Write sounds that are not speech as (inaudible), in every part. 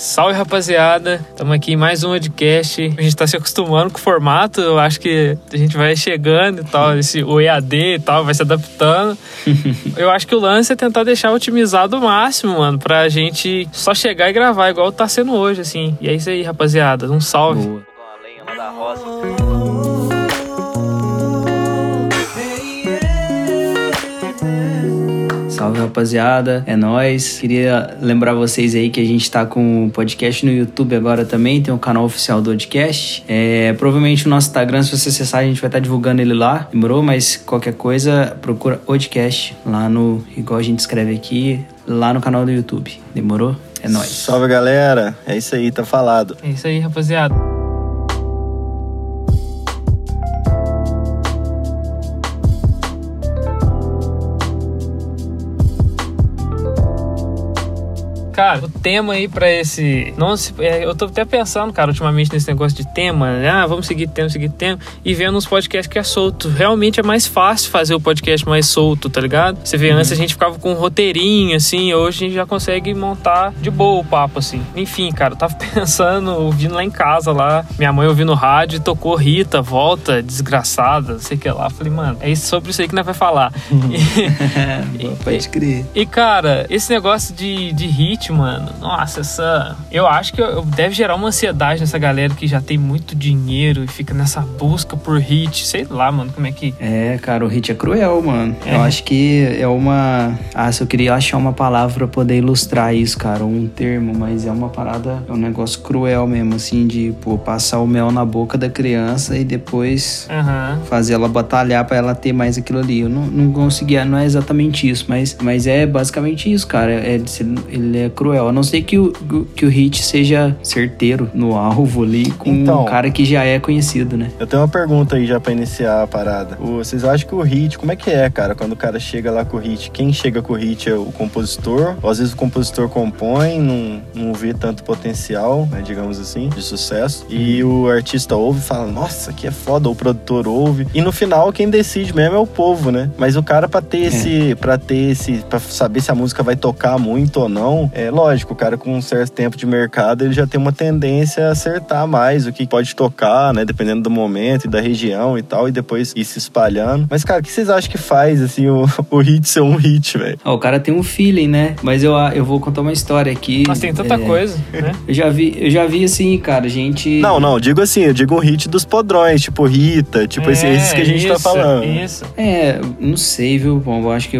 Salve rapaziada, estamos aqui em mais um podcast. A gente está se acostumando com o formato, eu acho que a gente vai chegando e tal, esse o EAD e tal, vai se adaptando. (laughs) eu acho que o lance é tentar deixar otimizado o máximo, mano, pra gente só chegar e gravar, igual tá sendo hoje, assim. E é isso aí, rapaziada. Um salve. Boa. Salve rapaziada, é nós. Queria lembrar vocês aí que a gente tá com o podcast no YouTube agora também, tem o um canal oficial do podcast. É, provavelmente o nosso Instagram, se você acessar, a gente vai estar tá divulgando ele lá, demorou? Mas qualquer coisa, procura podcast lá no, igual a gente escreve aqui, lá no canal do YouTube, demorou? É nóis. Salve galera, é isso aí, tá falado. É isso aí, rapaziada. Cara, o tema aí pra esse. Não se, é, eu tô até pensando, cara, ultimamente nesse negócio de tema. Né? Ah, vamos seguir tema, seguir tema. E vendo uns podcasts que é solto. Realmente é mais fácil fazer o podcast mais solto, tá ligado? Você vê, uhum. antes a gente ficava com um roteirinho, assim. Hoje a gente já consegue montar de boa o papo, assim. Enfim, cara, eu tava (laughs) pensando, ouvindo lá em casa lá. Minha mãe ouvindo rádio e tocou Rita, volta, desgraçada, sei que lá. Falei, mano, é sobre isso aí que nós vai falar. Uhum. (laughs) E, (laughs) Pode crer. E, cara, esse negócio de, de ritmo mano, nossa, essa. Eu acho que deve gerar uma ansiedade nessa galera que já tem muito dinheiro e fica nessa busca por hit. Sei lá, mano, como é que. É, cara, o hit é cruel, mano. É. Eu acho que é uma. Ah, se eu queria achar uma palavra pra poder ilustrar isso, cara, um termo, mas é uma parada, é um negócio cruel mesmo, assim, de, pô, passar o mel na boca da criança e depois uhum. fazer ela batalhar para ela ter mais aquilo ali. Eu não, não conseguia, não é exatamente isso, mas, mas é basicamente isso, cara. É, ele é cruel. A não ser que o, que o hit seja certeiro no alvo ali com então, um cara que já é conhecido, né? Eu tenho uma pergunta aí já pra iniciar a parada. vocês acham que o hit, como é que é, cara, quando o cara chega lá com o hit? Quem chega com o hit é o compositor? Ou às vezes o compositor compõe, não, não vê tanto potencial, né, digamos assim, de sucesso. E o artista ouve e fala, nossa, que é foda. Ou o produtor ouve. E no final, quem decide mesmo é o povo, né? Mas o cara, pra ter é. esse. para ter esse. pra saber se a música vai tocar muito ou não, é lógico, o cara com um certo tempo de mercado, ele já tem uma tendência a acertar mais o que pode tocar, né? Dependendo do momento e da região e tal, e depois ir se espalhando. Mas, cara, o que vocês acham que faz, assim, o, (laughs) o hit ser um hit, velho? o cara tem um feeling, né? Mas eu, eu vou contar uma história aqui. Mas tem tanta é... coisa, né? (laughs) Eu já vi, eu já vi assim, cara, gente. Não, não, digo assim, eu digo um hit dos podrões, tipo Rita, tipo é, esses que a gente tá isso, tá falando. Isso. É, não sei, viu? Bom, eu acho que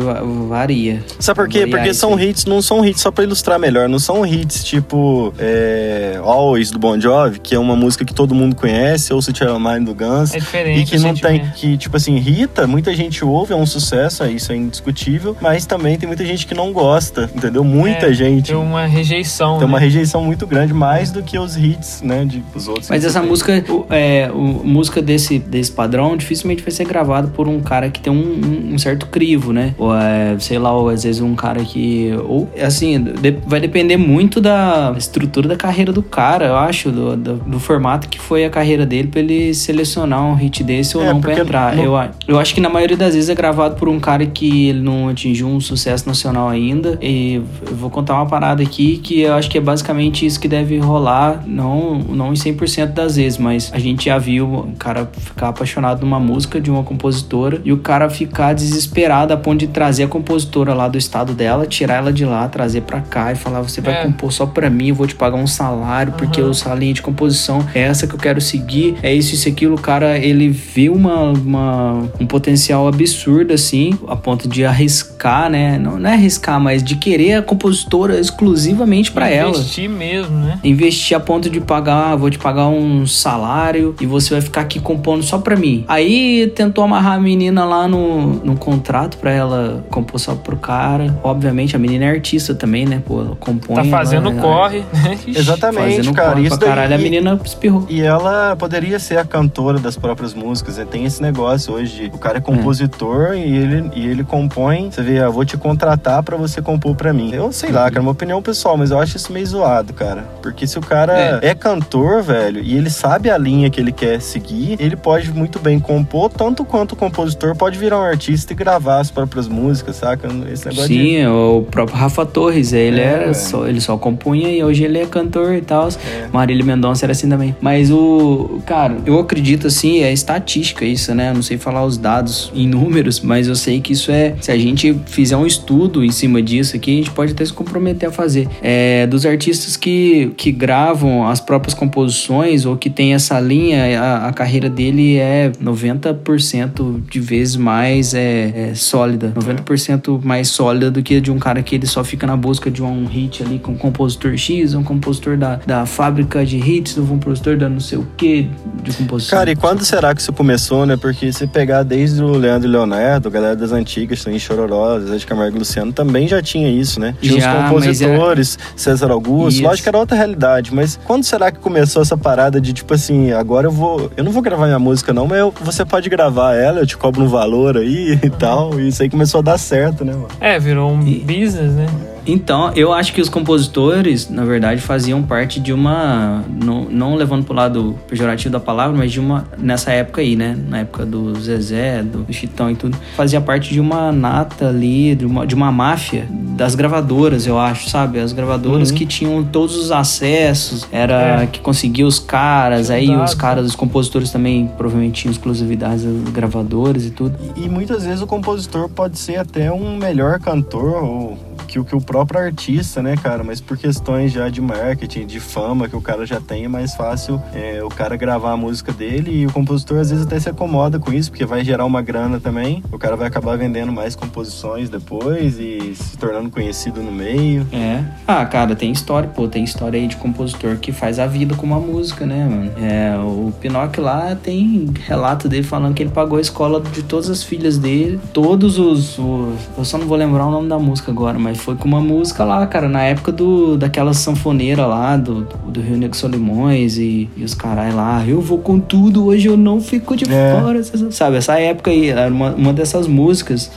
varia. Sabe por quê? Porque são hits, não são hits só pra ilustrar melhor, não são hits tipo é, Always do Bon Jovi, que é uma música que todo mundo conhece, ou City Mind do Guns. É diferente. E que não tem. Que, tipo assim, Rita, muita gente ouve, é um sucesso, isso é indiscutível, mas também tem muita gente que não gosta, entendeu? Muita é, gente. Tem uma rejeição. Tem né? uma rejeição muito grande, mais do que os hits, né? De, os outros. Mas essa música, é, o, música desse, desse padrão dificilmente vai ser gravada por um cara que tem um, um certo crivo, né? Ou é, sei lá, ou às vezes um cara que. Ou, assim, de, vai depender muito da estrutura da carreira do cara, eu acho, do, do, do formato que foi a carreira dele pra ele selecionar um hit desse ou é, não pra entrar. Eu, eu acho que na maioria das vezes é gravado por um cara que ele não atingiu um sucesso nacional ainda. E eu vou contar uma parada aqui que eu acho que é basicamente isso que deve rolar, não, não em 100% das vezes, mas a gente já viu o cara ficar apaixonado numa música de uma compositora e o cara ficar desesperado a ponto de trazer a compositora lá do estado dela, tirar ela de lá, trazer pra cá e falar: você vai é. compor só pra mim, eu vou te pagar um salário, porque uhum. a linha de composição é essa que eu quero seguir, é isso, isso, aquilo. O cara, ele vê uma, uma, um potencial absurdo, assim, a ponto de arriscar, né? Não, não é arriscar, mas de querer a compositora exclusivamente para ela. Investir mesmo, né? Investir a ponto de pagar, vou te pagar um salário e você vai ficar aqui compondo só pra mim. Aí tentou amarrar a menina lá no, no contrato para ela compor só pro cara. Obviamente, a menina é artista também, né? Pô, ela compõe. Tá fazendo corre, né? Exatamente, Fazendo cara. Isso daí, caralho, a menina espirrou. E ela poderia ser a cantora das próprias músicas. Né? Tem esse negócio hoje de o cara é compositor é. E, ele, e ele compõe. Você vê, eu ah, vou te contratar para você compor para mim. Eu sei lá, cara, é uma opinião pessoal, mas eu acho isso meio zoado, cara. Porque se o cara é. é cantor, velho, e ele sabe a linha que ele quer seguir, ele pode muito bem compor, tanto quanto o compositor pode virar um artista e gravar as próprias músicas, saca? Esse negócio Sim, de... o próprio Rafa Torres, ele é, era velho. só, ele só compunha e hoje ele é cantor e tal. É. Marília Mendonça era assim também. Mas o, cara, eu acredito assim, é estatística isso, né? Eu não sei falar os dados em números, mas eu sei que isso é, se a gente fizer um estudo em cima disso aqui, a gente pode até se comprometer a fazer. É, dos artistas que, que gravam as próprias composições ou que tem essa linha, a, a carreira dele é 90% de vezes mais é, é sólida. 90% mais sólida do que a de um cara que ele só fica na busca de um hit ali com um compositor X, um compositor da, da fábrica de hits, um compositor da não sei o que, de composição. Cara, e quando será que isso começou, né? Porque se pegar desde o Leandro e Leonardo, galera das antigas, tem Chororó, Zé de Camargo e Luciano, também já tinha isso, né? Tinha Já, os mas compositores, César Augusto, Isso. lógico que era outra realidade, mas quando será que começou essa parada de tipo assim, agora eu vou. Eu não vou gravar minha música, não, mas eu- você pode gravar ela, eu te cobro um valor aí (laughs) e tal. E isso aí começou a dar certo, né, mano? É, virou um E- business, né? Então, eu acho que os compositores, na verdade, faziam parte de uma. Não, não levando pro lado pejorativo da palavra, mas de uma. Nessa época aí, né? Na época do Zezé, do Chitão e tudo. Fazia parte de uma nata ali, de uma, de uma máfia das gravadoras, eu acho, sabe? As gravadoras Uhum. que tinham todos os acessos, era É. que conseguia os caras, Tinha aí dados, os caras, os compositores também provavelmente tinham exclusividades das gravadoras e tudo. E, e muitas vezes o compositor pode ser até um melhor cantor ou que, que o próprio artista, né, cara? Mas por questões já de marketing, de fama que o cara já tem, é mais fácil é, o cara gravar a música dele e o compositor às vezes até se acomoda com isso, porque vai gerar uma grana também. O cara vai acabar vendendo mais composições depois e se tornando conhecido no meio. É. Ah, cara, tem história, pô, tem história aí de compositor que faz a vida com uma música, né, mano? É, o Pinóquio lá tem relato dele falando que ele pagou a escola de todas as filhas dele, todos os, os- eu só não vou lembrar o nome da música agora, mas foi com uma música lá, cara, na época do daquela sanfoneira lá, do, do Rio Negro Solimões e, e os carai lá, eu vou com tudo, hoje eu não fico de É. fora, sabe? Essa época aí, era uma, uma dessas músicas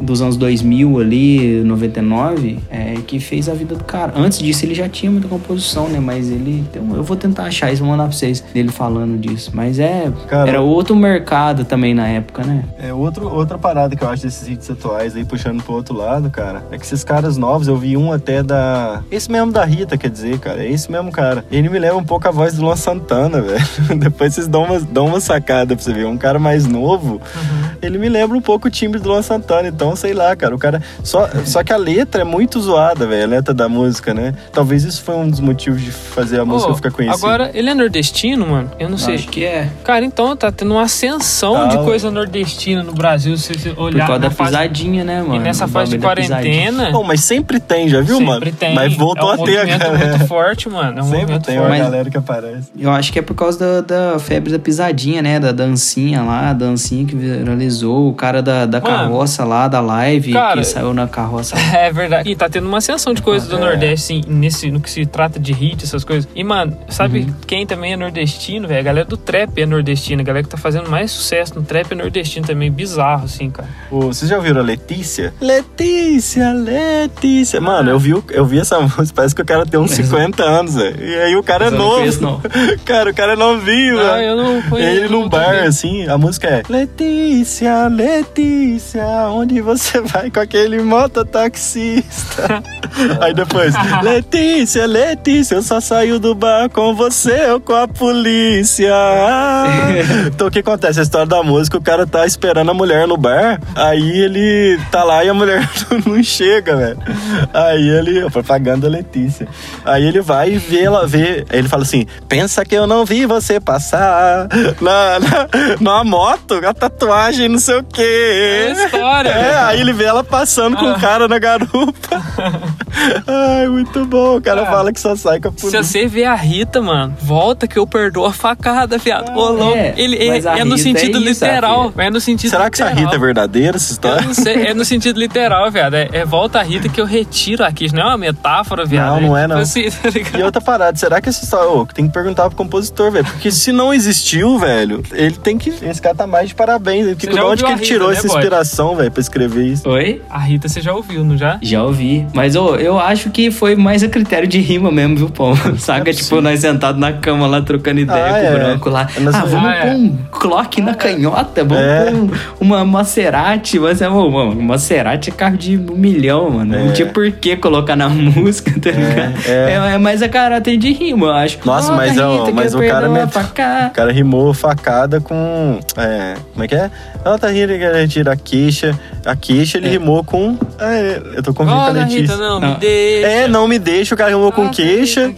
dos anos 2000 ali, 99, é, que fez a vida do cara. Antes disso ele já tinha muita composição, né? Mas ele, então, eu vou tentar achar isso, vou mandar pra vocês dele falando disso. Mas é, Cara- era outro mercado também na época, né? É outro, outra parada que eu acho desses hits atuais aí, puxando pro outro lado, cara, é que esses caras novos, eu vi um até da. Esse mesmo da Rita, quer dizer, cara, é esse mesmo cara. Ele me lembra um pouco a voz do Luan Santana, (laughs) velho. Depois vocês dão uma, dão uma sacada pra você ver. Um cara mais novo, ele me lembra um pouco o timbre do Luan Santana. Então, sei lá, cara, o cara. Só, só que a letra é muito zoada, velho, a letra da música, né? Talvez isso foi um dos motivos de fazer a música ficar conhecida. Agora, ele é nordestino, mano? Eu não sei. Acho que é. Cara, então tá tendo uma ascensão Tá, de coisa nordestina no Brasil, se você Por olhar causa na da fase- pisadinha, né, mano? E nessa O fase de quarentena, Bom, mas sempre tem, já viu, sempre mano? tem. Mas voltou é um a ter galera. muito forte, mano. É um Sempre tem uma forte. Mas- galera que aparece. Eu acho que é por causa da, da febre da pisadinha, né? Da dancinha lá, a dancinha que viralizou. O cara da, da Mano, carroça lá, da live, cara, que saiu na carroça. (laughs) É verdade. E tá tendo uma ascensão de coisas do É. Nordeste, assim, nesse, no que se trata de hit, essas coisas. E, mano, sabe Uhum. quem também é nordestino, velho? A galera do trap é nordestina. A galera que tá fazendo mais sucesso no trap é nordestino também. Bizarro, assim, cara. Ô, vocês já ouviram a Letícia? Letícia, Letícia. Mano, eu vi, eu vi essa (laughs) música, parece que o cara tem uns 50 anos, velho. E aí o cara é Mas não novo. conheço, não. (laughs) Cara, o cara é novinho, velho. eu não conheço. Ele num bar, também. assim, a música é Letícia, Letícia, onde você (laughs) vai com aquele mototaxista? (laughs) Aí depois, Letícia, Letícia, eu só saio do bar com você ou com a polícia. (laughs) então o que acontece? A história da música, o cara tá esperando a mulher no bar, aí ele tá lá e a mulher não chega, velho. Aí ele, propaganda Letícia. Aí ele vai e vê ela, vê, ele fala assim: pensa que eu não vi você passar na, na, numa moto, a tatuagem, não sei o quê. É história, É. aí ele vê ela passando com o Ah. cara na garupa. (laughs) Ai, muito bom. O cara Cara, fala que só sai com a Se polícia. você vê a Rita, mano, volta que eu perdoo a facada, viado. Ô, louco. é, Ele é, é no sentido é isso, literal. É no sentido Será que essa literal. Rita é verdadeira, essa Eu história? não sei, é no sentido literal, viado. É, é volta a Rita que eu retiro aqui. Isso não é uma metáfora, viado. Não, não é, tipo não. assim, tá? E outra parada, será que essa história. Ô, tem que perguntar pro compositor, velho. Porque se não existiu, velho, ele tem que. Esse cara tá mais de parabéns. Porque de onde que ele Rita, tirou né, essa inspiração, velho, pra escrever isso? Oi? A Rita você já ouviu, não já? Já ouvi. Mas ô, eu, eu acho que foi mais a critério de rima mesmo, viu, Pão? (laughs) Saca? É tipo, nós sentados na cama lá, trocando ideia Ah, com é. o branco lá. Nós- Ah, vamos Ah, é. pôr um clock na canhota, vamos É. pôr um- uma Maserati. Mas, é, mano, mano, Maserati é carro de um milhão, mano. Não É. tinha por que colocar na (laughs) música, tá ligado? é. É, é mais a caráter de rima, eu acho. Nossa, Ó, mas, Rita, mas o cara met-. O cara rimou facada com. É, como é que é? Ela tá rindo que retira a queixa. A queixa ele rimou com. Ah, é, eu tô confundindo com a Letícia. Rita, não, Não. me deixa. É, não me deixa, o cara rimou com Ah, queixa.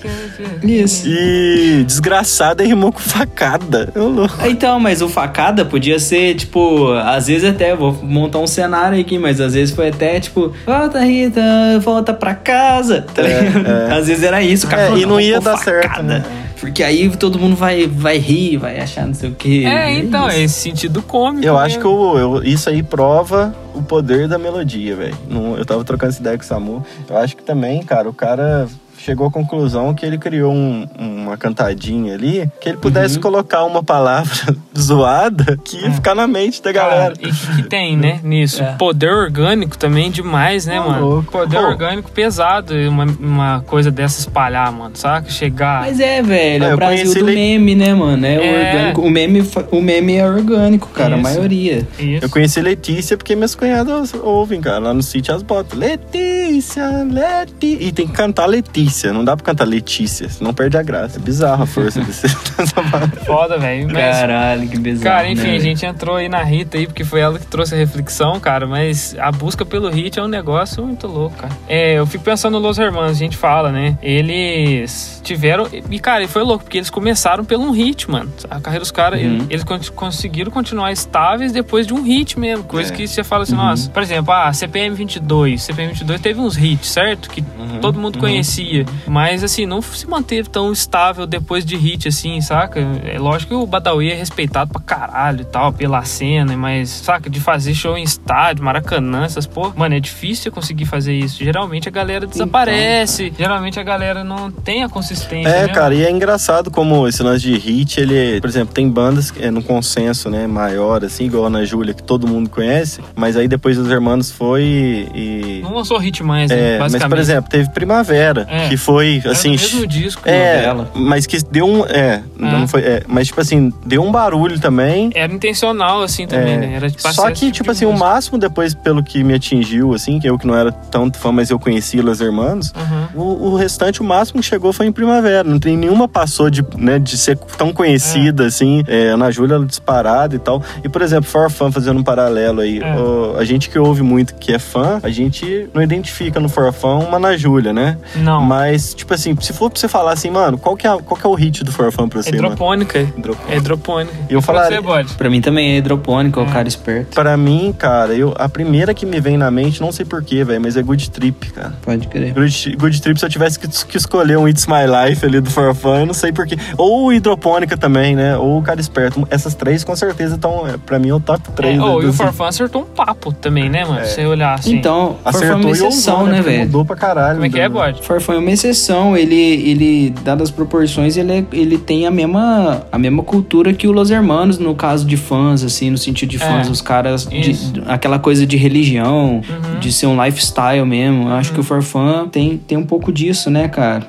Isso. E desgraçada rimou com facada. Eu louco. Então, mas o facada podia ser, tipo, às vezes até, vou montar um cenário aqui, mas às vezes foi até, tipo, volta Rita, volta pra casa, tá ligado? é. Às vezes era isso, o cara É, e não ia dar certo, facada. né? Porque aí todo mundo vai, vai rir, vai achar não sei o quê. É, então, é isso. esse sentido cômico. Eu mesmo. acho que eu- eu- isso aí prova o poder da melodia, velho. Eu tava trocando essa ideia com o Samu. Eu acho que também, cara, o cara chegou à conclusão que ele criou um- uma cantadinha ali que ele pudesse Uhum. colocar uma palavra zoada que ia ficar na mente da galera. Cara, e que, que tem, né, nisso? É. Poder orgânico também demais, né, Ô, mano? louco. Poder Pô. orgânico pesado, uma, uma coisa dessa espalhar, mano, saca? Chegar. Mas é, velho, Ah, é o eu Brasil conheci do ele- meme, né, mano? É, É. orgânico. O meme, o meme é orgânico, cara, a Isso. maioria. Isso. Eu conheci Letícia porque minhas cunhadas ouvem, cara. Lá no sítio as botas. Letícia, Letícia. E tem que cantar Letícia. Não dá pra cantar Letícia, senão perde a graça. É bizarro a força desse. (laughs) Foda, velho. Caralho, que bizarro. Cara, enfim, né, a gente entrou aí na Rita aí, porque foi ela que trouxe a reflexão, cara, mas a busca pelo hit é um negócio muito louco, cara. É, eu fico pensando nos Los Hermanos, a gente fala, né? Eles tiveram. E, cara, e foi louco, porque eles começaram pelo um hit, mano. A carreira dos caras, Uhum. eles con- conseguiram continuar estáveis depois de um hit mesmo. Coisa É. que você fala assim, Uhum. nossa, por exemplo, ah, CPM 22. CPM 22 teve uns hits, certo? Que Uhum. todo mundo conhecia. Mas, assim, não se manteve tão estável depois de hit, assim, saca? É lógico que o Badawi é respeitado pra caralho e tal, pela cena, mas, saca? De fazer show em estádio, Maracanã, essas porra. Mano, é difícil conseguir fazer isso. Geralmente a galera desaparece. Geralmente a galera não tem a consistência. É, né? cara, e é engraçado como esse lance de hit, ele, por exemplo, tem bandas que é no consenso, né, maior, assim, igual a Ana Júlia, que todo mundo conhece, mas aí depois os irmãos foi e. Não lançou hit mais, né? É, mas basicamente. por exemplo, teve Primavera, É. que foi Era assim. do mesmo disco. É, novela. mas que deu um. É, não foi. É, mas tipo assim, deu um barulho também. Era intencional, assim, também, É, né? Era pra Só que, tipo de assim, o máximo depois, pelo que me atingiu, assim, que eu que não era tanto fã, mas eu conhecia Los Hermanos, Uhum. o, o restante, o máximo que chegou foi em Primavera. Não tem nenhuma passou de, né, de ser tão conhecida, assim. É, Ana Júlia disparada e tal. E, por exemplo, For Fun, fazendo um paralelo aí. É. o- a gente que ouve muito, que é fã, a gente não identifica no For Fun uma Ana Júlia, né? Não. Mas, tipo assim, se for pra você falar assim, mano, qual que é, qual que é o hit do For Fun pra É você, hidropônica. Hidropônica. É hidropônica. E eu Pra falaria- Você. Pra mim também é hidropônico, é o É. cara esperto. Pra mim, cara, eu, a primeira que me vem na mente, não sei porquê, velho, mas é Good Trip, cara. Pode crer. Good, Good Trip, se eu tivesse que, que escolher um It's My Life ali do For Fun, eu não sei porquê. Ou Hidropônica também, né? Ou o Cara Esperto. Essas três, com certeza, estão, é, pra mim, é o top É, 3. oh, né, e o Forfã acertou um papo também, né, mano? É. Se você olhar assim. Então, Forfã é Acertou uma e exceção, né, Porque velho? Mudou pra caralho. Como é que é, né? bode? Forfã é uma exceção, ele, ele dadas as proporções, ele, é- ele tem a mesma, a mesma cultura que o Los Hermanos, no caso de fãs, assim, no sentido de fãs, É, os caras, de- aquela coisa de religião, Uhum. de ser um lifestyle mesmo. Eu acho que o Forfã tem, tem um pouco disso, né, cara?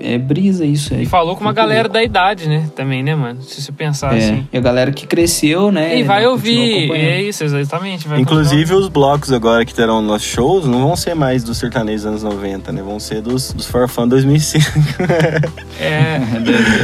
É, é brisa isso aí. E falou com uma galera louco. da idade, né? Também, né, mano? Se você pensar É, assim. e a galera que cresceu, né? E vai ouvir. É isso, exatamente. vai Inclusive, os blocos agora que terão nos shows não vão ser mais dos sertanejos anos 90, né? Vão ser dos, dos For Fun 2005. continuar. É.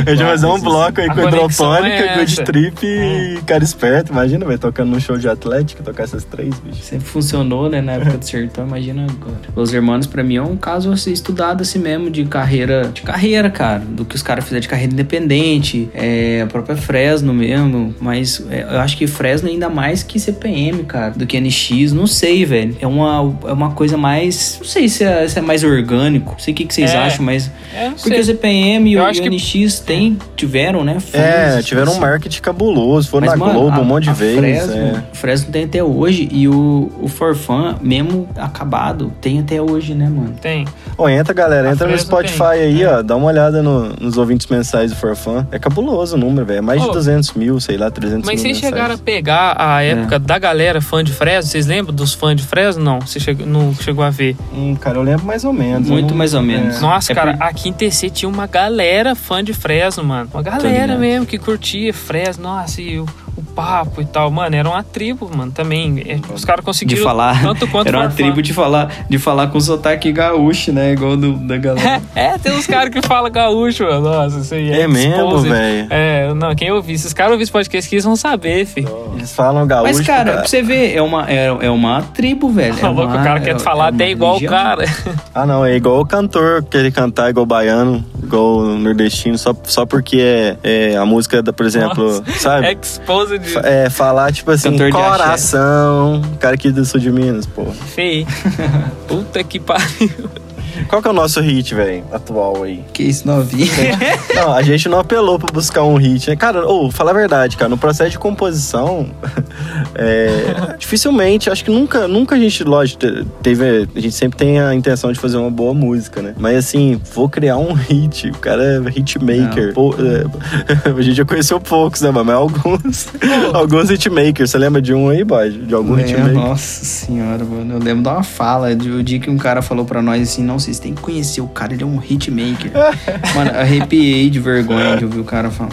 A gente vai fazer um bloco aí A com Hidropônica, é Good. Trip e Cara Esperto. Imagina, vai tocando num show de Atlético, tocar essas três, bicho. Sempre funcionou, né, na época do sertão, imagina agora. Os Hermanos, pra mim, é um caso a ser estudado assim mesmo, de carreira, de carreira, cara, do que os caras fizeram de carreira independente, é, a própria Fresno mesmo, mas é, eu acho que Fresno ainda mais que CPM, cara, do que NX, não sei, velho. É uma, é uma coisa mais, não sei se é, se é mais orgânico, não sei o que, que vocês É. acham, mas... É, não Porque sei. o CPM, Eu e o que- NX tem, tiveram, né? fãs, É, tiveram um assim. marketing cabuloso. Foram Mas, na mano, Globo a- um monte de vezes. É. Fresno tem até hoje. E o, o Forfan, mesmo acabado, tem até hoje, né, mano? Tem. Ô, entra, galera, A entra no Fresno Spotify tem, aí, é. ó. Dá uma olhada no- nos ouvintes mensais do Forfan. É cabuloso o número, velho. É mais de Ô. 200 mil, sei lá, 300 Mas mil. vocês mensais. chegaram a pegar a época da galera fã de Fresno? Vocês lembram dos fãs de Fresno? Não, você chegou, não chegou a ver. Hum, cara, eu lembro mais ou menos. Muito não- mais ou menos. É. Nossa, É cara, por- aqui em TC tinha uma galera fã de Fresno, mano. Uma galera mesmo que curtia Fresno. Nossa, e o, o papo e tal. Mano, era uma tribo, mano, também. É, Os caras De conseguiram falar. tanto quanto Era uma tribo de falar, de falar com sotaque gaúcho, né? Igual do, da galera. (laughs) É, tem uns caras que falam gaúcho, mano. Nossa, isso aí é É mesmo, velho. É, não, quem ouvir, se os caras ouvirem esse podcast aqui, eles vão saber, fi. Eles falam gaúcho. Mas, cara, pra você ver, é uma, é, é uma tribo, velho. É Tá louco, uma- o cara quer é- falar é até igual o cara. Ah, não, é igual o cantor que ele cantar igual baiano, igual nordestino, só, só porque é, é a música, da, por exemplo, Nossa, sabe? (laughs) É, falar, tipo assim, Cantor coração, cara aqui do sul de Minas, pô. Feio. (laughs) Puta que pariu. Qual que é o nosso hit, velho, atual aí? Que isso, novinho. (laughs) Não, a gente não apelou pra buscar um hit, né? Cara, ou, fala a verdade, cara, no processo de composição, (laughs) é, dificilmente, acho que nunca, nunca a gente, lógico, te- teve, a gente sempre tem a intenção de fazer uma boa música, né? Mas assim, vou criar um hit, o cara é hitmaker. É, (laughs) a gente já conheceu poucos, né, mas alguns, alguns hitmakers. Você lembra de um aí, boy? De algum Lembro, hitmaker? nossa senhora, mano. Eu lembro de uma fala de o dia que um cara falou pra nós assim: não, vocês têm que conhecer o cara, ele é um hitmaker. (laughs) mano, arrepiei de vergonha de ouvir o cara falar.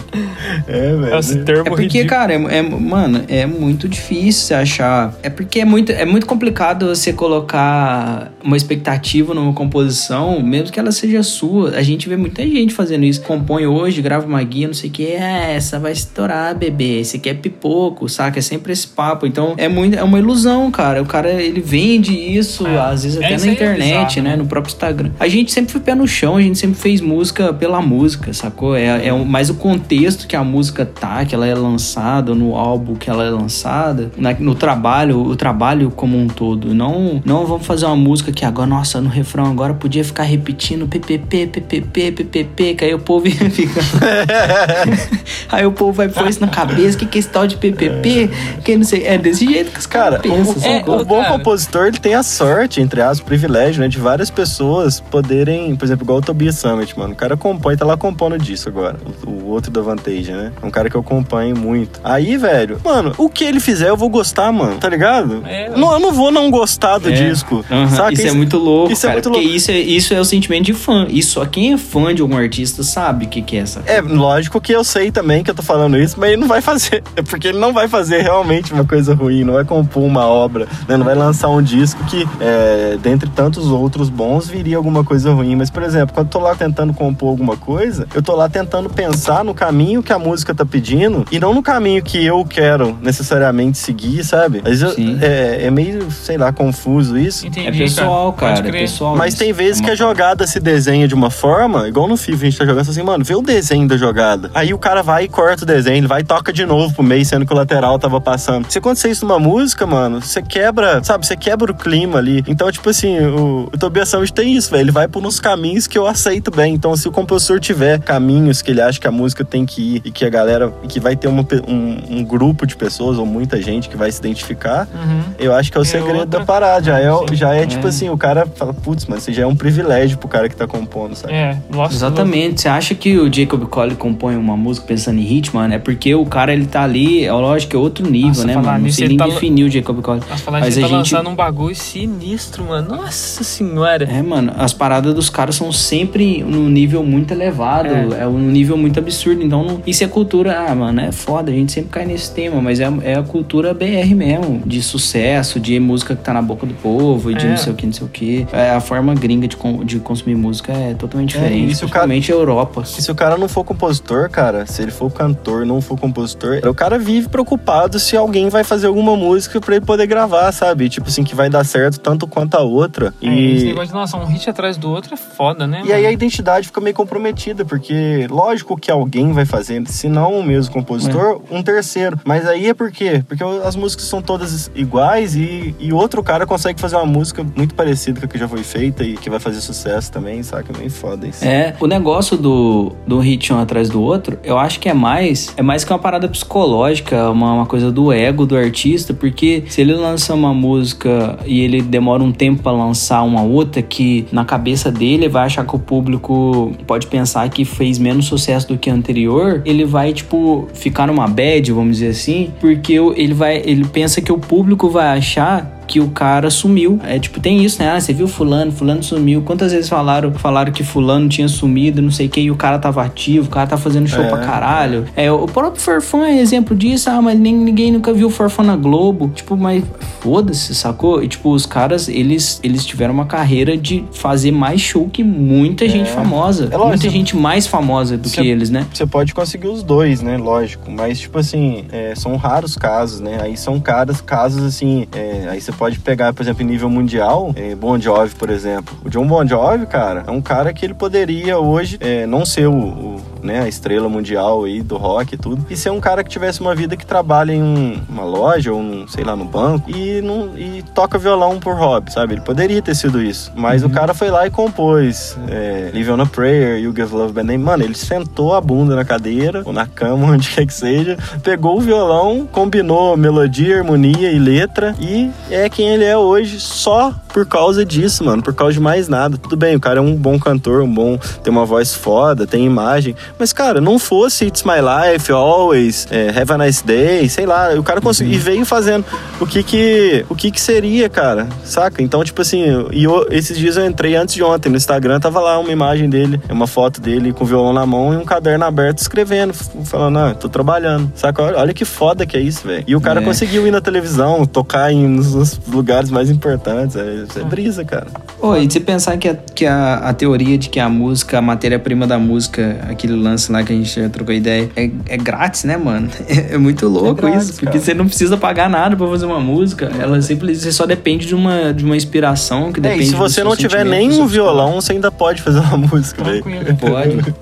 É, velho. Esse termo É porque, ridículo. cara, é, é- mano, é muito difícil você achar. É porque é muito, é muito complicado você colocar uma expectativa numa composição, mesmo que ela seja sua. A gente vê muita gente fazendo isso. Compõe hoje, grava uma guia, não sei o que. É, essa vai estourar, bebê. Esse aqui é pipoco, saca? É sempre esse papo. Então é, muito, é uma ilusão, cara. O cara, ele vende isso, É. às vezes É, até na é internet, bizarro, né? né? No próprio Instagram. A gente sempre foi pé no chão, a gente sempre fez música pela música, sacou? É, é o- mais o contexto que a música tá, que ela é lançada, no álbum que ela é lançada, na- no trabalho, o trabalho como um todo. Não, não vamos fazer uma música que agora, nossa, no refrão agora podia ficar repetindo PPP, PPP, PPP, que aí o povo (laughs) ia ficar. (laughs) aí o povo vai pôr isso na cabeça, que que é esse tal de PPP? Que não sei. É desse jeito que os Cara, caras pensam, o, É, bom cara. compositor, ele tem a sorte, entre as o privilégio, né, de várias pessoas poderem, por exemplo, igual o Tobias Summit, mano. O cara compõe, tá lá compondo disso agora. O, o outro da Vantage, né? É um cara que eu acompanho muito. Aí, velho, mano, o que ele fizer eu vou gostar, mano, tá ligado? É. Não, eu não vou não gostar do É. disco. Aham, Saca? Isso é muito louco, isso é cara. muito porque louco. Isso, é, isso é o sentimento de fã. Isso, só quem é fã de algum artista sabe o que, que é essa. É, lógico que eu sei também que eu tô falando isso, mas ele não vai fazer. É (laughs) porque ele não vai fazer realmente uma coisa ruim, não vai compor uma obra, né? Não vai lançar um disco que, é, dentre tantos outros bons, viria alguma coisa ruim. Mas, por exemplo, quando eu tô lá tentando compor alguma coisa, eu tô lá tentando pensar no caminho que a música tá pedindo e não no caminho que eu quero necessariamente seguir, sabe? Às vezes é, é meio, sei lá, confuso isso. Entendi, É pessoal, Pode cara. É pessoal. Mas isso. tem vezes É que uma- a jogada se desenha de uma forma, igual no FIFA a gente tá jogando assim, mano, vê o desenho da jogada. Aí o cara vai e corta o desenho, ele vai e toca de novo pro meio, sendo que o lateral tava passando. Se acontecer isso numa música, mano, você quebra, sabe, você quebra o clima ali. Então, tipo assim, o, o Tobias Summit tem isso, velho. Ele vai por uns caminhos que eu aceito bem. Então, se o compositor tiver caminhos que ele acha que a música tem que ir e que a galera, e que vai ter uma um, um grupo de pessoas ou muita gente que vai se identificar, Uhum. eu acho que é o É segredo outra- da parada. Já é, Sim. já é É. tipo assim, o cara fala, putz, mano, isso já é um privilégio pro cara que tá compondo, sabe? É, nossa. Exatamente. Você acha que o Jacob Collier compõe uma música pensando em hit, mano? É porque o cara, ele tá ali, é lógico que é outro nível, Nossa, né, mano? Não nisso, sei ele nem tá- definir o Jacob Collier. Nossa, falar Mas a tá gente- lançando um bagulho sinistro, mano. Nossa senhora. É, mano, as paradas dos caras são sempre num nível muito elevado, é, um nível muito absurdo. Então, não- isso é cultura, ah, mano, é foda, a gente sempre cai nesse tema, mas é, é a cultura BR mesmo, de sucesso, de música que tá na boca do povo e de É. não sei o que, não sei o que. É, a forma gringa de, de consumir música é totalmente É, diferente, isso, cara- principalmente a Europa. E se o cara não for compositor, cara, se ele for cantor, não for compositor, o cara vive preocupado se alguém vai fazer alguma música pra ele poder gravar, sabe? Tipo assim, que vai dar certo tanto quanto a outra. É, esse E. negócio de, nossa, um hit atrás do outro é foda, né? E aí mano? a identidade fica meio comprometida, porque lógico que alguém vai fazer, se não o mesmo compositor, um terceiro. Mas aí é por quê? Porque as músicas são todas iguais e, e outro cara consegue fazer uma música muito parecida com a que já foi feita e que vai fazer sucesso também, saca? É meio foda isso. É, o negócio do, do hit um atrás do outro, eu acho que é mais, é mais que uma parada psicológica, uma, uma coisa do ego do artista, porque se ele lança uma música e ele demora um tempo pra lançar uma outra que na cabeça dele vai achar que o público pode pensar que fez menos sucesso do que anterior, ele vai tipo ficar numa bad, vamos dizer assim, porque ele vai, ele pensa que o público vai achar que o cara sumiu. É tipo, tem isso, né? Ah, você viu fulano, fulano sumiu. Quantas vezes falaram, falaram que fulano tinha sumido, não sei o que, e o cara tava ativo, o cara tá fazendo show É. pra caralho. É, o próprio Forfã é exemplo disso, ah, mas nem, ninguém nunca viu o na Globo. Tipo, mas foda-se, sacou? E tipo, os caras, eles, eles tiveram uma carreira de fazer mais show que muita gente famosa. É lógico. muita gente mais famosa do Você- que eles, né? Você pode conseguir os dois, né? Lógico. Mas, tipo assim, é, são raros casos, né? Aí são caras, casos assim. é, aí você pode pegar, por exemplo, em nível mundial, é, Bon Jovi, por exemplo. O John Bon Jovi, cara, é um cara que ele poderia hoje é, não ser o, o, né, a estrela mundial aí do rock e tudo, e ser um cara que tivesse uma vida que trabalha em um- uma loja ou, um, sei lá, no banco e, não, e toca violão por hobby, sabe? Ele poderia ter sido isso. Mas o cara foi lá e compôs é, Live on a Prayer, You Give Love Bad Name. Mano, ele sentou a bunda na cadeira ou na cama, (laughs) onde quer que seja, pegou o violão, combinou melodia, harmonia e letra e é quem ele é hoje só por causa disso, mano, por causa de mais nada. Tudo bem, o cara é um bom cantor, um bom, tem uma voz foda, tem imagem, mas cara, não fosse It's My Life, Always, é, Have a Nice Day, sei lá, o cara conseguiu e veio fazendo o que que o que que seria, cara, saca? Então, tipo assim, e eu- esses dias eu entrei antes de ontem no Instagram, tava lá uma imagem dele, uma foto dele com o violão na mão e um caderno aberto escrevendo, falando, ah, tô trabalhando. Saca? Olha, que foda que é isso, velho. E o cara É. conseguiu ir na televisão, tocar em, nos, nos lugares mais importantes. É, isso é brisa, cara. Ô, e se pensar que, a, que a, a teoria de que a música, a matéria-prima da música, aquele lance lá que a gente já trocou ideia, é, é grátis, né, mano? (laughs) É, muito louco grátis, isso, porque cara. você não precisa pagar nada pra fazer uma música. Ela simplesmente você só depende de uma, de uma inspiração que É, depende e se você não tiver nem um violão, você ainda pode fazer uma música, velho. (laughs) Pode.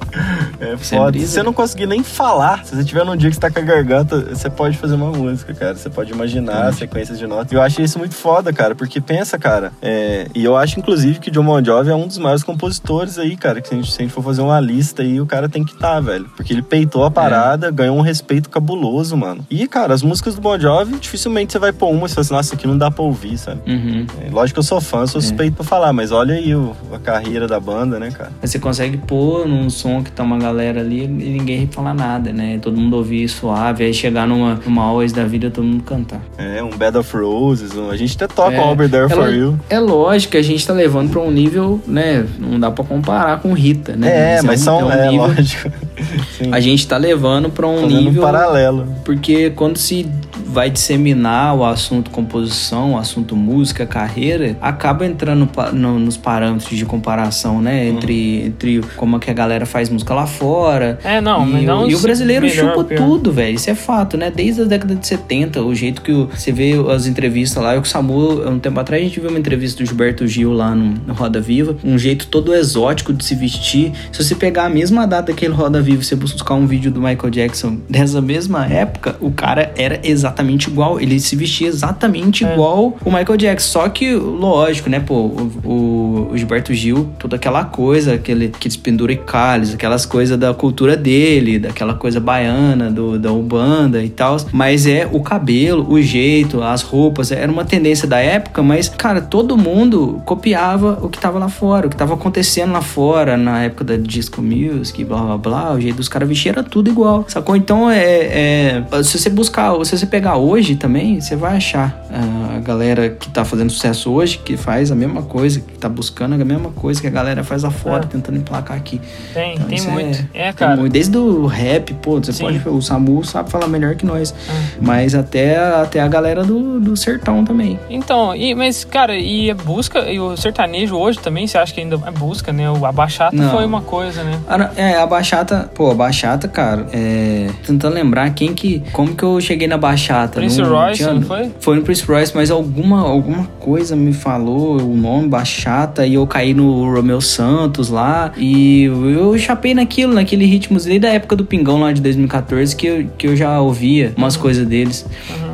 É Isso é foda. se você não conseguir nem falar, se você tiver num dia que você tá com a garganta, você pode fazer uma música, cara. Você pode imaginar sequências de notas. Eu acho isso muito foda, cara, porque pensa, cara, é, e eu acho, inclusive, que John Bon Jovi é um dos maiores compositores aí, cara, que se a gente, se a gente for fazer uma lista aí, o cara tem que estar, velho. Porque ele peitou a parada, ganhou um respeito cabuloso, mano. E, cara, as músicas do Bon Jovi, dificilmente você vai pôr uma e fala assim, nossa, aqui não dá pra ouvir, sabe? Uhum. É, lógico que eu sou fã, sou suspeito pra falar, mas olha aí o- a carreira da banda, né, cara? Você consegue pôr num som que tá uma galera ali e ninguém falar nada, né? Todo mundo ouvir suave, aí chegar numa, numa always da vida todo mundo cantar. É, um Bed of Roses, um- a gente até toca É, um Be There é For You. É lógico que a gente tá levando pra um nível, né? Não dá pra comparar com Rita, né? É, mas um- são, um é, nível- lógico. (laughs) Sim, A gente tá levando pra um fazendo um nível. paralelo. Porque quando se vai disseminar o assunto composição, o assunto música, carreira, acaba entrando no- nos parâmetros de comparação, né? Uhum. Entre, entre como é que a galera faz música lá fora. É, não, e, não o, e o brasileiro melhor, chupa pior. tudo, velho. Isso é fato, né? Desde a década de 70, o jeito que o- você vê as entrevistas lá. Eu com o Samu, um tempo atrás, a gente viu uma entrevista do Gilberto Gil lá no, no Roda Viva. Um jeito todo exótico de se vestir. Se você pegar a mesma data daquele Roda Viva e você buscar um vídeo do Michael Jackson dessa mesma época, o cara era exatamente igual. Ele se vestia exatamente É. igual o Michael Jackson. Só que, lógico, né, pô, o, o- Gilberto Gil, toda aquela coisa, aquele, aqueles penduricalhos, aquelas coisas da cultura dele, daquela coisa baiana, do, da Ubanda e tal. Mas é o cabelo, o jeito, as roupas, era uma tendência da época, mas, cara, todo mundo copiava o que tava lá fora, o que tava acontecendo lá fora, na época da disco music, blá blá blá, o jeito dos caras vestir era tudo igual, sacou? Então é, é- Se você buscar, se você pegar hoje também, você vai achar ah, a galera que tá fazendo sucesso hoje, que faz a mesma coisa, que tá buscando a mesma coisa que a galera faz lá fora, É. tentando emplacar aqui. Tem, Então, tem isso muito. É, Tem cara. muito. Desde o rap, pô, você Sim. pode. O Samu sabe falar melhor que nós. Ah. Mas até, até a galera do, do sertão também. Então, e, mas, cara, e a busca, e o sertanejo hoje também, você acha que ainda é busca, né? O- A bachata Não. foi uma coisa, né? Não, É, a Bachata, pô, a Bachata, cara, é. Tentando lembrar quem que. Como que eu cheguei na Bachata bachata. Prince não, Royce, tinha- não foi? Foi no Prince Royce, mas alguma, alguma coisa me falou o nome, bachata, e eu caí no Romeu Santos lá, e eu chapei naquilo, naquele ritmo desde a época do Pingão lá de 2014, que eu, que eu já ouvia umas coisas deles.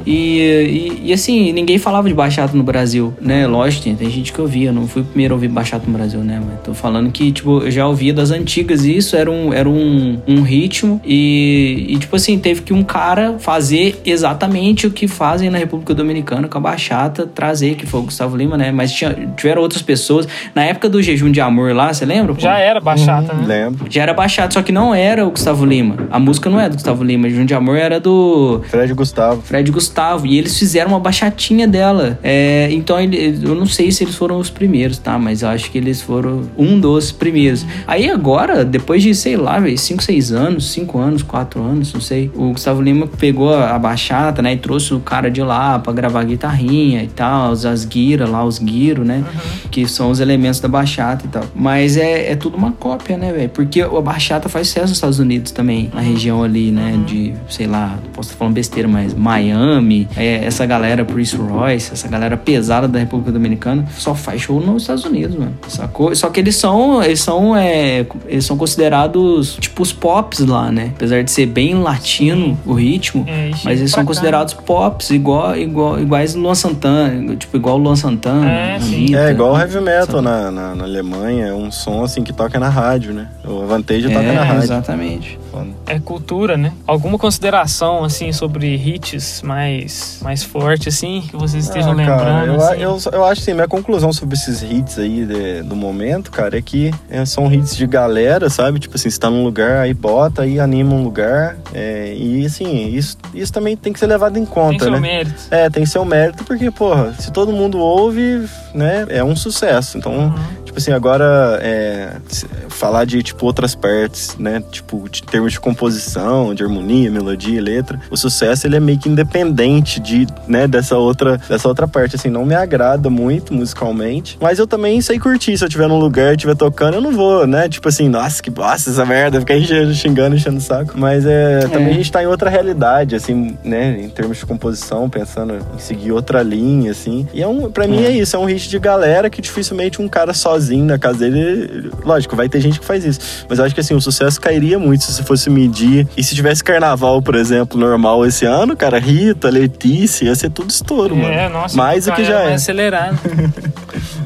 E, e, e, assim, ninguém falava de bachata no Brasil, né? Lógico, tem, tem gente que ouvia, não fui o primeiro a ouvir bachata no Brasil, né? Mas tô falando que, tipo, eu já ouvia das antigas e isso era um, era um, um ritmo e, e, tipo assim, teve que um cara fazer exatamente o que fazem na República Dominicana com a bachata, trazer, que foi o Gustavo Lima, né? Mas tinha, tiveram outras pessoas. Na época do Jejum de Amor lá, você lembra? pô? Já era bachata, né? Lembro. Já era bachata, só que não era o Gustavo Lima. A música não é do Gustavo Lima. Jejum de Amor era do Fred Gustavo. Fred Gustavo. E eles fizeram uma bachatinha dela. É, então, ele- eu não sei se eles foram os primeiros, tá? Mas eu acho que eles foram um dos primeiros. Aí agora, depois de, sei lá, 5, 6 anos, 5 anos, 4 anos, não sei. O Gustavo Lima pegou a a bachata, né? E trouxe o cara de lá pra gravar guitarrinha e tal. As, guiras lá, os guiro, né? Que são os elementos da bachata e tal. Mas é, é tudo uma cópia, né, velho? Porque a bachata faz sucesso nos Estados Unidos também. Na região ali, né? De, sei lá, posso estar falando besteira, mas Miami, é, essa galera Prince Royce, essa galera pesada da República Dominicana, só faz show nos Estados Unidos, mano. Sacou? Só que eles são, eles são, é, eles são considerados tipo os pops lá, né? Apesar de ser bem latino o ritmo, É, mas chega eles são cá. considerados pops, igual, igual, iguais Luan Santana, tipo igual o Luan Santana. É, sim. É igual o heavy metal na, na, na Alemanha, é um som assim que toca na rádio, né? O Vantage toca na É, rádio. exatamente. É cultura, né? Alguma consideração, assim, sobre hits mais, mais forte, assim, que vocês estejam Ah, lembrando? cara, eu, assim? eu, eu acho assim, minha conclusão sobre esses hits aí de- do momento, cara, é que é, são hits de galera, sabe? Tipo assim, você tá num lugar, aí bota, aí anima um lugar. é, e assim, isso, isso também tem que ser levado em Tem conta, seu né? mérito. É, tem seu mérito, porque, porra, se todo mundo ouve, né, é um sucesso. Então, Uhum. tipo assim, agora é, falar de, tipo, outras partes, né, tipo, de termos de composição, de harmonia, melodia, letra, o sucesso, ele é meio que independente de, né, dessa outra, dessa outra parte, assim, não me agrada muito musicalmente, mas eu também sei curtir, se eu estiver num lugar e estiver tocando, eu não vou, né, tipo assim, nossa, que bosta essa merda, ficar xingando, enchendo o saco, mas é, também É. a gente tá em outra realidade, assim, né, em termos de composição, pensando em seguir outra linha, assim. E é um, pra mim é isso, é um hit de galera que dificilmente um cara sozinho na casa dele, ele- lógico, vai ter gente que faz isso, mas eu acho que assim, o sucesso cairia muito se você fosse medir. E se tivesse carnaval, por exemplo, normal esse ano, cara, Rita, Letícia, ia ser tudo estouro, É, mano. nossa, Mais do que já é. acelerado. (laughs)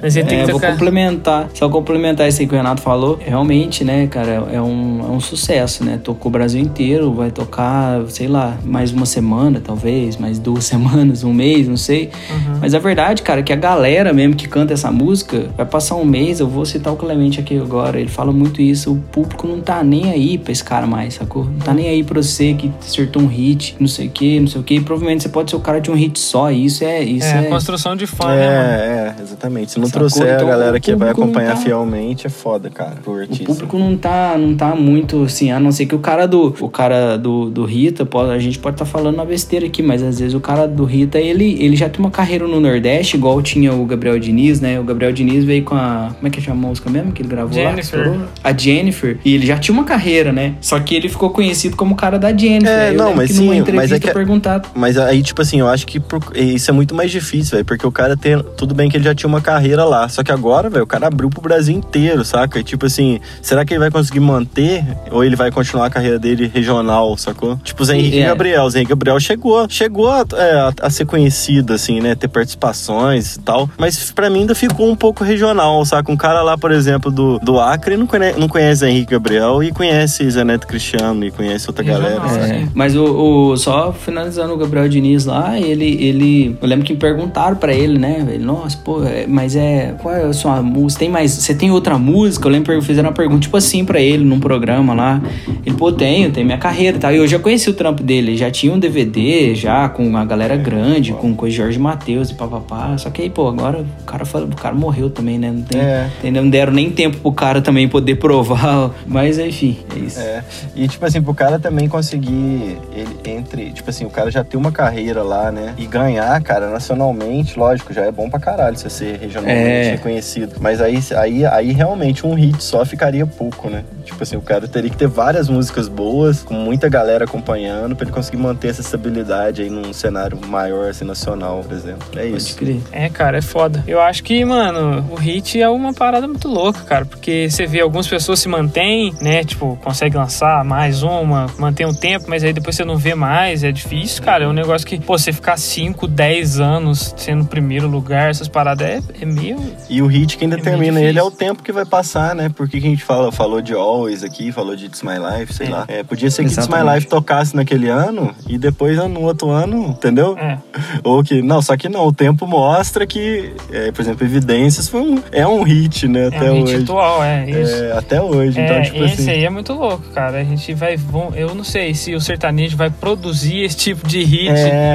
Mas você tem É, que vou tocar. complementar, só complementar isso aí que o Renato falou. Realmente, né, cara, é um, é um sucesso, né? Tocou o Brasil inteiro, vai tocar, sei lá, mais uma semana, talvez, mais duas (laughs) semanas, um mês, não sei. Uhum. Mas a verdade, cara, é que a galera mesmo que canta essa música vai passar um mês. Eu vou citar o Clemente aqui agora, ele fala muito isso. O público não tá nem aí pra esse cara mais, sacou? Não tá nem aí pra você que acertou um hit, não sei o que, não sei o que. Provavelmente você pode ser o cara de um hit só, e isso é. Isso É, é, construção de fã, né, mano? É, é, exatamente. Se não Sacou? trouxer Então, a galera que vai acompanhar tá- fielmente, é foda, cara, pro O artista. público não tá, não tá muito assim, a não ser que o cara do o cara do, do Rita, pode, a gente pode estar falando uma besteira aqui, mas às vezes o cara do Rita, ele, ele já tem uma carreira no Nordeste, igual tinha o Gabriel Diniz, né? O Gabriel Diniz veio com a. Como é que chama a música mesmo que ele gravou lá? Jennifer. Estourou? A Jennifer. E ele já tinha uma carreira, né? Só que ele ficou conhecido como o cara da Jennifer. É, eu não, mas que numa sim, entrevista mas é que- perguntado. Mas aí, tipo assim, eu acho que por- isso é muito mais difícil, velho. Porque o cara tem. Tudo bem que ele já tinha uma carreira lá. Só que agora, velho, o cara abriu pro Brasil inteiro, saca? E, tipo assim, será que ele vai conseguir manter? Ou ele vai continuar a carreira dele regional, sacou? Tipo o Zé Henrique É. Gabriel. O Zé Henrique Gabriel chegou, chegou a, é, a ser conhecido, assim, né? Ter participações e tal. Mas pra mim ainda ficou um pouco regional, saca? Um cara lá, por exemplo, do, do Acre não conhece, não conhece Zé Henrique Gabriel e conhece Zé Neto Cristiano e conhece outra Regional, galera. É, mas o, o- só finalizando o Gabriel Diniz lá, ele, ele, eu lembro que me perguntaram pra ele, né? Ele, nossa, pô, é- mas é qual é a sua música? Tem mais? Você tem outra música? Eu lembro que fizeram uma pergunta tipo assim pra ele num programa lá. Ele, pô, tenho, tenho minha carreira, e tal. E eu já conheci o trampo dele, já tinha um DVD já com a galera grande, com com o Jorge Matheus e papapá. Só que aí, pô, agora o cara fala- o cara morreu também, né? Não tem, É. tem- não deram nem tempo pro cara também poder provar. (laughs) Mas enfim, é isso. É, e tipo assim, pro cara também conseguir, ele entre, tipo assim, o cara já ter uma carreira lá, né? E ganhar, cara, nacionalmente, lógico, já é bom pra caralho você ser regionalmente É. reconhecido. Mas aí, aí, aí realmente um hit só ficaria pouco, né? Tipo assim, o cara teria que ter várias músicas boas, com muita galera acompanhando, pra ele conseguir manter essa estabilidade aí num cenário maior, assim, nacional, por exemplo. É isso. É, cara, é foda. Eu acho que, mano, o hit é uma parada muito louca, cara. Porque você vê algumas pessoas se mantêm, né? Tipo, consegue lançar mais uma, mantém um tempo, mas aí depois você não vê mais. É difícil, cara. É um negócio que, pô, você ficar 5, 10 anos sendo primeiro lugar, essas paradas é, é meio. E o hit quem É meio determina difícil. ele é o tempo que vai passar, né? Porque que a gente fala, falou de Always aqui, falou de It's My Life, sei É. lá. É, podia ser que It's My. Life tocasse naquele ano e depois no outro ano, entendeu? É. (laughs) Ou que. Não, só que não, o tempo mostra que, é, por exemplo, Evidências foi um, é um hit, né? É Até um hit hoje. atual, é isso. É, até hoje. Então, tipo esse assim. aí é muito louco, cara. A gente vai. vão- eu não sei se o sertanejo vai produzir esse tipo de hit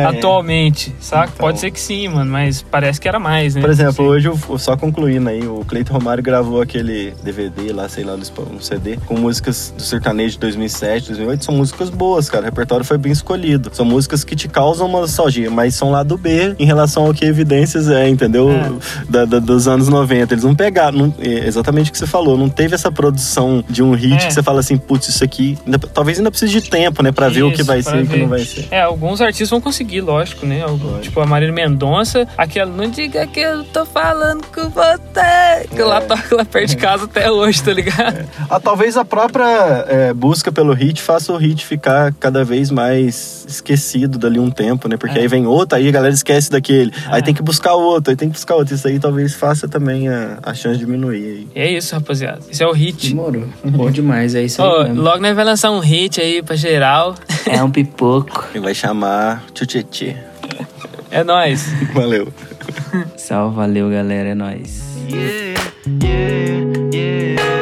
atualmente, saca? Então. Pode ser que sim, mano, mas parece que era mais, né? Por exemplo, hoje, o- só concluindo aí, o Cleiton Romário gravou aquele DVD lá, sei lá, um CD, com músicas do sertanejo de 2007, 2008. São músicas boas, cara. O repertório foi bem escolhido. São músicas que te causam uma nostalgia, mas são lá do B em relação ao que Evidências é, entendeu? É. Da- da- dos anos 90. Eles não pegaram, não- é exatamente o que você falou, não teve essa produção de um hit É. que você fala assim, putz, isso aqui. ainda- talvez ainda precise de tempo, né, pra ver o que Isso, vai ser e o que não vai ser. É, alguns artistas vão conseguir, lógico, né? Lógico. Tipo a Marília Mendonça, aquela Não diga que eu tô falando com você. Que lá É. toca lá perto de casa até hoje, tá ligado? Ah, talvez a própria é, busca pelo hit faça o hit ficar cada vez mais esquecido dali um tempo, né? Porque É. aí vem outro, aí a galera esquece daquele. Aí É. tem que buscar outro, aí tem que buscar outro. Isso aí talvez faça também a, a chance de diminuir. E é isso, rapaziada. Esse é o hit. Demorou. Bom demais, é isso aí mesmo. logo nós vai lançar um hit aí pra geral. É um pipoco. E vai chamar Tchutchê. É nóis. Valeu. Salve, valeu, galera. É nóis. Yeah, yeah.